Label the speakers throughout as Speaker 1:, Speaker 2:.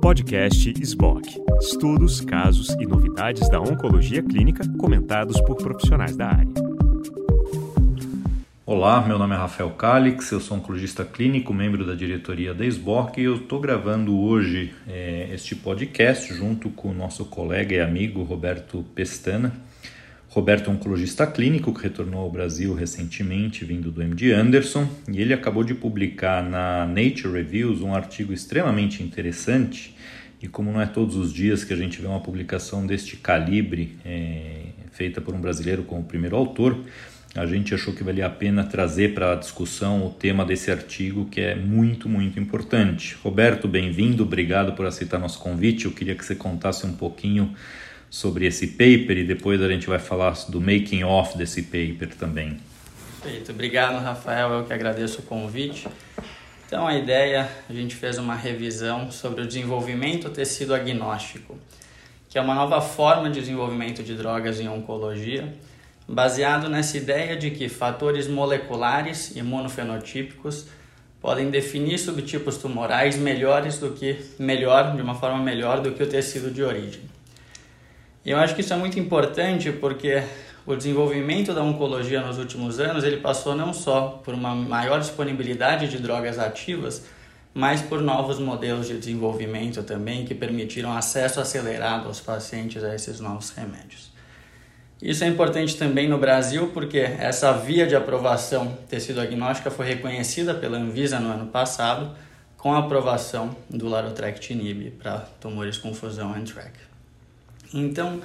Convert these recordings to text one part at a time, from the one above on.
Speaker 1: Podcast SBOC. Estudos, casos e novidades da oncologia clínica comentados por profissionais da área.
Speaker 2: Olá, meu nome é Rafael Calix, eu sou oncologista clínico, membro da diretoria da SBOC e eu estou gravando hoje é, este podcast junto com o nosso colega e amigo Roberto Pestana. Roberto é oncologista clínico que retornou ao Brasil recentemente, vindo do MD Anderson, e ele acabou de publicar na Nature Reviews um artigo extremamente interessante. E como não é todos os dias que a gente vê uma publicação deste calibre é, feita por um brasileiro como primeiro autor, a gente achou que valia a pena trazer para a discussão o tema desse artigo que é muito, muito importante. Roberto, bem-vindo, obrigado por aceitar nosso convite. Eu queria que você contasse um pouquinho sobre esse paper e depois a gente vai falar do making off desse paper também.
Speaker 3: Perfeito, obrigado Rafael, eu que agradeço o convite. Então a ideia, a gente fez uma revisão sobre o desenvolvimento tecido agnóstico, que é uma nova forma de desenvolvimento de drogas em oncologia, baseado nessa ideia de que fatores moleculares imunofenotípicos podem definir subtipos tumorais melhores do que melhor, de uma forma melhor do que o tecido de origem. Eu acho que isso é muito importante porque o desenvolvimento da oncologia nos últimos anos ele passou não só por uma maior disponibilidade de drogas ativas, mas por novos modelos de desenvolvimento também que permitiram acesso acelerado aos pacientes a esses novos remédios. Isso é importante também no Brasil porque essa via de aprovação tecido agnóstica foi reconhecida pela Anvisa no ano passado com a aprovação do larotrectinib para tumores com fusão NTRK. Então,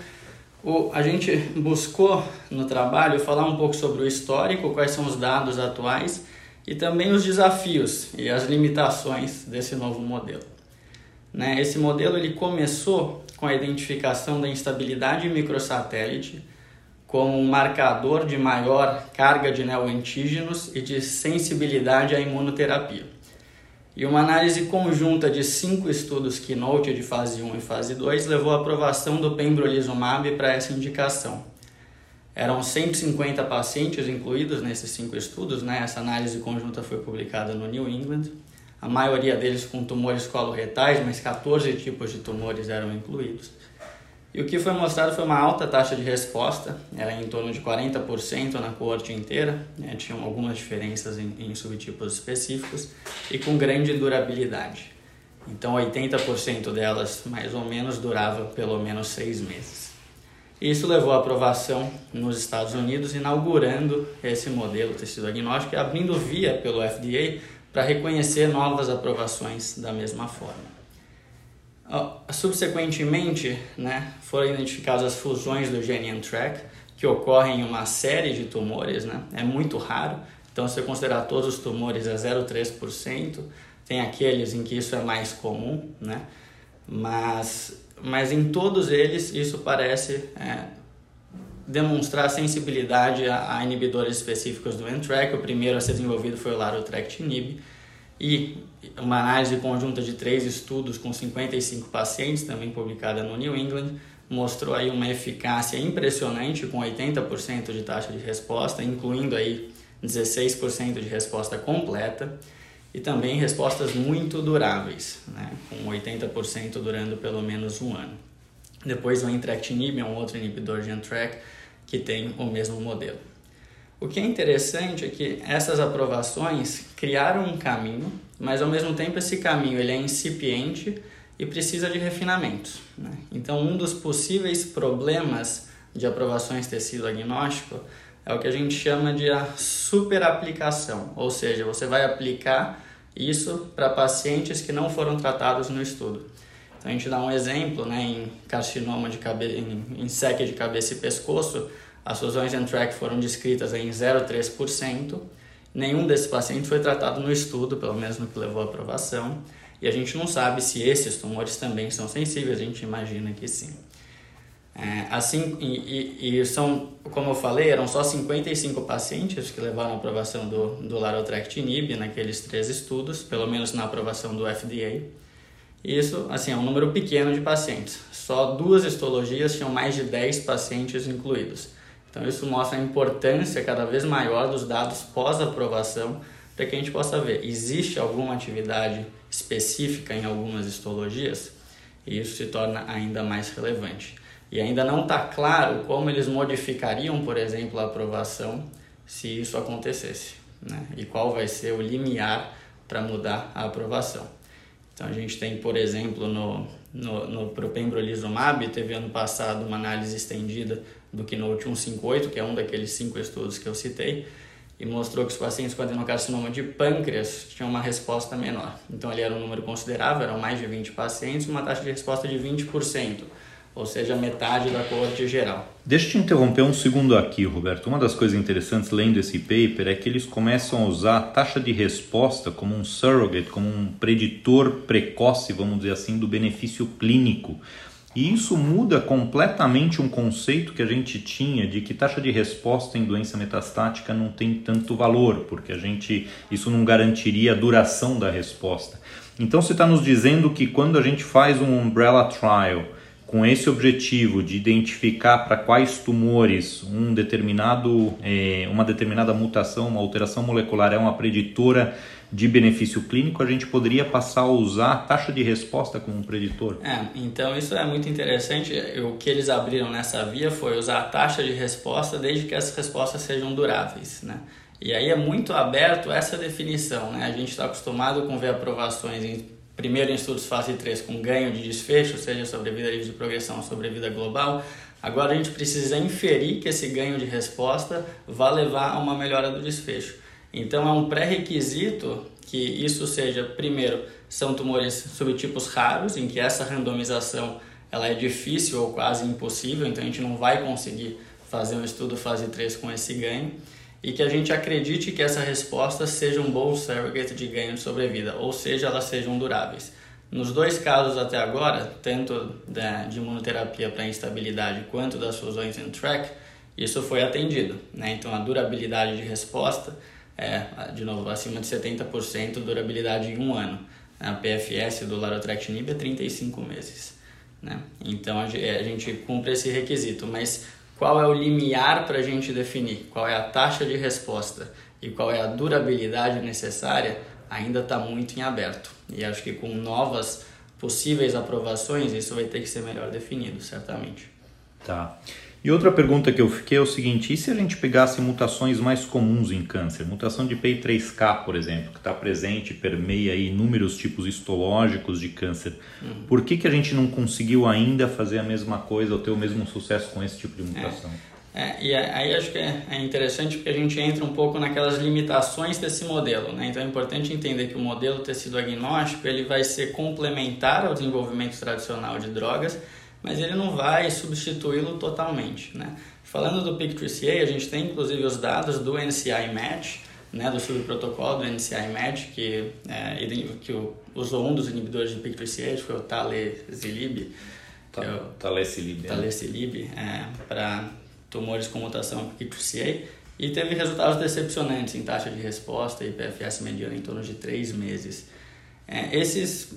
Speaker 3: o, a gente buscou no trabalho falar um pouco sobre o histórico, quais são os dados atuais e também os desafios e as limitações desse novo modelo. Né? Esse modelo ele começou com a identificação da instabilidade microsatélite como um marcador de maior carga de neoantígenos e de sensibilidade à imunoterapia. E uma análise conjunta de cinco estudos Keynote de fase 1 e fase 2 levou à aprovação do pembrolizumab para essa indicação. Eram 150 pacientes incluídos nesses cinco estudos, né? essa análise conjunta foi publicada no New England. A maioria deles com tumores coloretais, mas 14 tipos de tumores eram incluídos. E o que foi mostrado foi uma alta taxa de resposta, era em torno de 40% na coorte inteira, né? tinham algumas diferenças em, em, subtipos específicos, e com grande durabilidade. Então, 80% delas, mais ou menos, durava pelo menos seis meses. Isso levou à aprovação nos Estados Unidos, inaugurando esse modelo tecido agnóstico e abrindo via pelo FDA para reconhecer novas aprovações da mesma forma. Subsequentemente, né, foram identificadas as fusões do gene track que ocorrem em uma série de tumores, né? É muito raro. Então, se você considerar todos os tumores é 0,3%, tem aqueles em que isso é mais comum, né? Mas, mas em todos eles isso parece é, demonstrar sensibilidade a, a, inibidores específicos do NTRK. O primeiro a ser desenvolvido foi o larotrectinib e uma análise conjunta de três estudos com 55 pacientes, também publicada no New England, mostrou aí uma eficácia impressionante com 80% de taxa de resposta, incluindo aí 16% de resposta completa e também respostas muito duráveis, né, com 80% durando pelo menos um ano. Depois o entrectinib é um outro inibidor de NTRK que tem o mesmo modelo. O que é interessante é que essas aprovações criaram um caminho, mas ao mesmo tempo esse caminho ele é incipiente e precisa de refinamentos. Né? Então, um dos possíveis problemas de aprovações tecido agnóstico é o que a gente chama de a superaplicação, ou seja, você vai aplicar isso para pacientes que não foram tratados no estudo. Então, a gente dá um exemplo né, em carcinoma de cabeça, em, em de cabeça e pescoço, as fusões NTRK foram descritas em 0,3%. Nenhum desses pacientes foi tratado no estudo, pelo menos no que levou à aprovação. E a gente não sabe se esses tumores também são sensíveis, a gente imagina que sim. É, assim, e, e, são, como eu falei, eram só 55 pacientes que levaram à aprovação do, do larotrectinib naqueles três estudos, pelo menos na aprovação do FDA. Isso, assim, é um número pequeno de pacientes. Só duas histologias tinham mais de 10 pacientes incluídos. Então, isso mostra a importância cada vez maior dos dados pós-aprovação para que a gente possa ver, existe alguma atividade específica em algumas histologias? E isso se torna ainda mais relevante. E ainda não está claro como eles modificariam, por exemplo, a aprovação se isso acontecesse, né? E qual vai ser o limiar para mudar a aprovação. Então a gente tem, por exemplo, no, no, no teve ano passado uma análise estendida do Keynote 158, que é um daqueles cinco estudos que eu citei, e mostrou que os pacientes com adenocarcinoma de pâncreas tinham uma resposta menor. Então ali era um número considerável, eram mais de 20 pacientes, uma taxa de resposta de 20%, ou seja, metade da coorte geral.
Speaker 2: Deixa eu te interromper um segundo aqui, Roberto. Uma das coisas interessantes lendo esse paper é que eles começam a usar a taxa de resposta como um surrogate, como um preditor precoce, vamos dizer assim, do benefício clínico. E isso muda completamente um conceito que a gente tinha de que taxa de resposta em doença metastática não tem tanto valor, porque a gente isso não garantiria a duração da resposta. Então você está nos dizendo que quando a gente faz um umbrella trial com esse objetivo de identificar para quais tumores um determinado, é, uma determinada mutação, uma alteração molecular é uma preditora de benefício clínico, a gente poderia passar a usar a taxa de resposta como um preditor.
Speaker 3: É, então isso é muito interessante. O que eles abriram nessa via foi usar a taxa de resposta desde que as respostas sejam duráveis, né? E aí é muito aberto essa definição, né? A gente está acostumado com ver aprovações em primeiro em estudos fase 3 com ganho de desfecho, seja sobrevida livre de progressão sobrevida global. Agora a gente precisa inferir que esse ganho de resposta vai levar a uma melhora do desfecho. Então é um pré-requisito que isso seja, primeiro, são tumores subtipos raros, em que essa randomização ela é difícil ou quase impossível, então a gente não vai conseguir fazer um estudo fase 3 com esse ganho, e que a gente acredite que essa resposta seja um bom surrogate de ganho de sobrevida, ou seja, elas sejam duráveis. Nos dois casos até agora, tanto de imunoterapia para instabilidade quanto das fusões em track, isso foi atendido. Né? Então a durabilidade de resposta é, de novo, acima de 70% durabilidade em um ano. A PFS do larotrectinib é 35 meses. Né? Então a gente cumpre esse requisito, mas qual é o limiar para a gente definir? Qual é a taxa de resposta e qual é a durabilidade necessária? Ainda está muito em aberto. E acho que com novas possíveis aprovações isso vai ter que ser melhor definido, certamente.
Speaker 2: Tá. E outra pergunta que eu fiquei é o seguinte: e se a gente pegasse mutações mais comuns em câncer? Mutação de PI3K, por exemplo, que está presente, permeia aí inúmeros tipos histológicos de câncer. Uhum. Por que, que a gente não conseguiu ainda fazer a mesma coisa ou ter o mesmo sucesso com esse tipo de mutação?
Speaker 3: É. É, e aí acho que é, é interessante porque a gente entra um pouco naquelas limitações desse modelo, né? Então é importante entender que o modelo tecido agnóstico ele vai ser complementar ao desenvolvimento tradicional de drogas, mas ele não vai substituí-lo totalmente, né? Falando do PIC3CA, a gente tem inclusive os dados do NCI Match, né, do subprotocolo do NCI Match, que, é, que usou um dos inibidores de PIC3CA, que foi o Talezilib,
Speaker 2: Ta é Talezilib,
Speaker 3: é. Talezilib é, para tumores com mutação PIC3CA, e teve resultados decepcionantes em taxa de resposta e PFS mediana em torno de 3 meses. É, esses,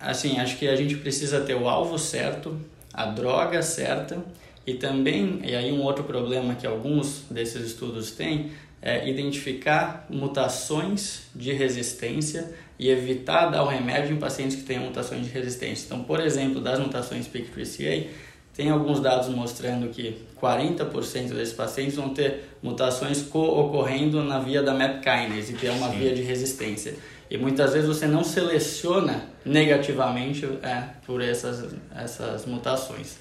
Speaker 3: assim, acho que a gente precisa ter o alvo certo, a droga certa e também, e aí um outro problema que alguns desses estudos têm, é identificar mutações de resistência e evitar dar o remédio em pacientes que têm mutações de resistência. Então, por exemplo, das mutações PIK3CA, tem alguns dados mostrando que 40% desses pacientes vão ter mutações co-ocorrendo na via da MAP kinase, que é uma Sim. via de resistência. E muitas vezes você não seleciona negativamente é, por essas, essas mutações.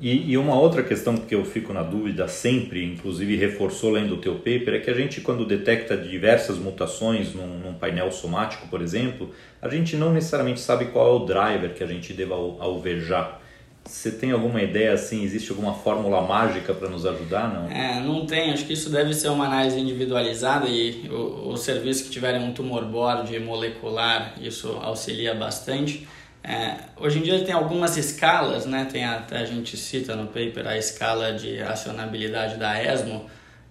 Speaker 2: E, e, uma outra questão que eu fico na dúvida sempre, inclusive reforçou lendo o teu paper, é que a gente quando detecta diversas mutações num, num, painel somático, por exemplo, a gente não necessariamente sabe qual é o driver que a gente deva alvejar. Você tem alguma ideia assim? Existe alguma fórmula mágica para nos ajudar? Não?
Speaker 3: É, não tem. Acho que isso deve ser uma análise individualizada e os serviços que tiverem um tumor board molecular, isso auxilia bastante. É, hoje em dia tem algumas escalas, né? Tem até a gente cita no paper a escala de acionabilidade da ESMO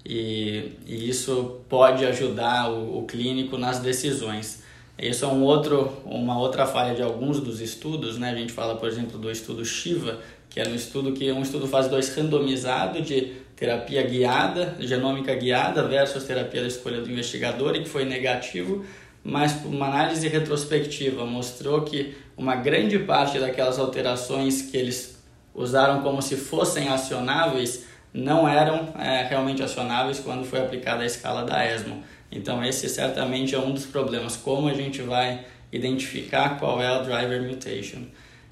Speaker 3: e, e isso pode ajudar o, o clínico nas decisões. Isso é um outro, uma outra falha de alguns dos estudos, né? A gente fala, por exemplo, do estudo Shiva, que era um estudo que um estudo fase 2 randomizado de terapia guiada, genômica guiada versus terapia da escolha do investigador e que foi negativo, mas uma análise retrospectiva mostrou que uma grande parte daquelas alterações que eles usaram como se fossem acionáveis não eram é, realmente acionáveis quando foi aplicada a escala da ESMO. Então esse certamente é um dos problemas, como a gente vai identificar qual é a driver mutation.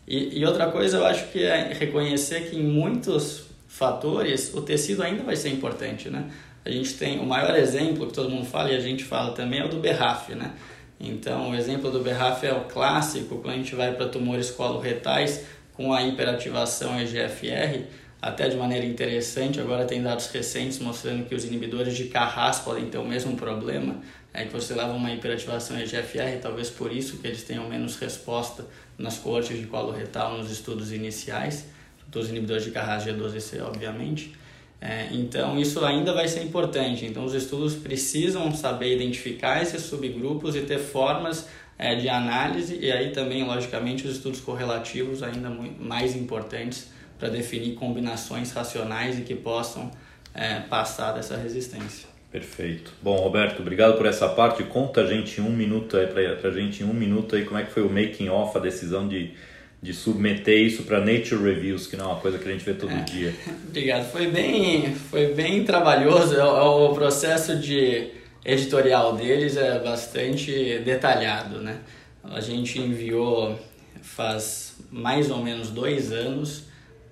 Speaker 3: E, e outra coisa eu acho que é reconhecer que em muitos fatores, o tecido ainda vai ser importante, né? A gente tem o maior exemplo que todo mundo fala e a gente fala também é o do BRAF, né? Então, o exemplo do BRAF é o clássico quando a gente vai para tumores coloretais com a hiperativação EGFR, até de maneira interessante, agora tem dados recentes mostrando que os inibidores de Carras podem ter o mesmo problema, é que você leva uma hiperativação EGFR, talvez por isso que eles tenham menos resposta nas coortes de coloretal nos estudos iniciais dos inibidores de Carras G12C, obviamente. É, então, isso ainda vai ser importante. Então, os estudos precisam saber identificar esses subgrupos e ter formas é, de análise, e aí também, logicamente, os estudos correlativos ainda mais importantes para definir combinações racionais e que possam é, passar dessa resistência.
Speaker 2: Perfeito. Bom, Roberto, obrigado por essa parte. Conta a gente em um minuto aí para a gente em um minuto aí como é que foi o making off, a decisão de de submeter isso para Nature Reviews, que não é uma coisa que a gente vê todo é. dia.
Speaker 3: Obrigado. Foi bem, foi bem trabalhoso. É o, processo de editorial deles é bastante detalhado, né? A gente enviou faz mais ou menos dois anos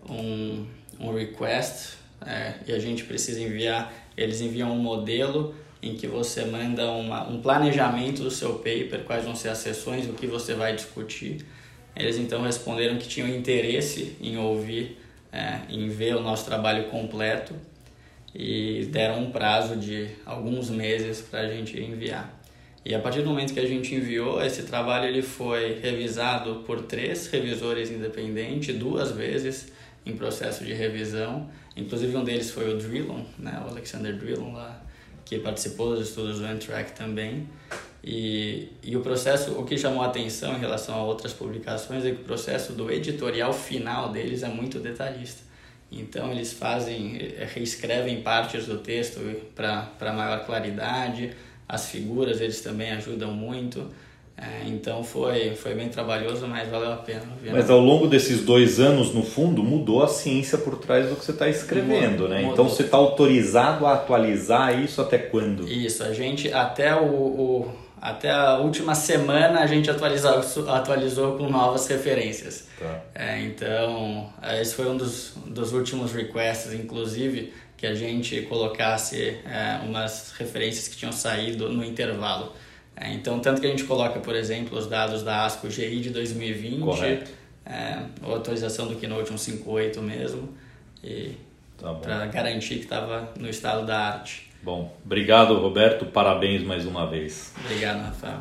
Speaker 3: um, um request é, e a gente precisa enviar. Eles enviam um modelo em que você manda uma, um planejamento do seu paper, quais vão ser as sessões, o que você vai discutir eles então responderam que tinham interesse em ouvir, é, em ver o nosso trabalho completo e deram um prazo de alguns meses para a gente enviar. E a partir do momento que a gente enviou, esse trabalho ele foi revisado por três revisores independentes, duas vezes em processo de revisão. Inclusive um deles foi o Drillon, né, o Alexander Drillon lá, que participou dos estudos do Antrack também. E, e o processo, o que chamou a atenção em relação a outras publicações é que o processo do editorial final deles é muito detalhista. Então eles fazem, eh, reescrevem partes do texto para maior claridade, as figuras eles também ajudam muito. É, então foi, foi bem trabalhoso, mas valeu a pena.
Speaker 2: Mas ao longo desses dois anos, no fundo, mudou a ciência por trás do que você está escrevendo, mudou, né? Mudou. Então você está autorizado a atualizar isso até quando?
Speaker 3: Isso, a gente até o, o até a última semana a gente atualizou, atualizou com novas referências. Tá. É, então, esse foi um dos, dos últimos requests, inclusive, que a gente colocasse é, umas referências que tinham saído no intervalo. É, então, tanto que a gente coloca, por exemplo, os dados da ASCO GI de 2020, é, a atualização do Keynote 158 mesmo, tá para garantir que estava no estado da arte.
Speaker 2: Bom, obrigado Roberto, parabéns mais uma vez.
Speaker 3: Obrigado, Rafael.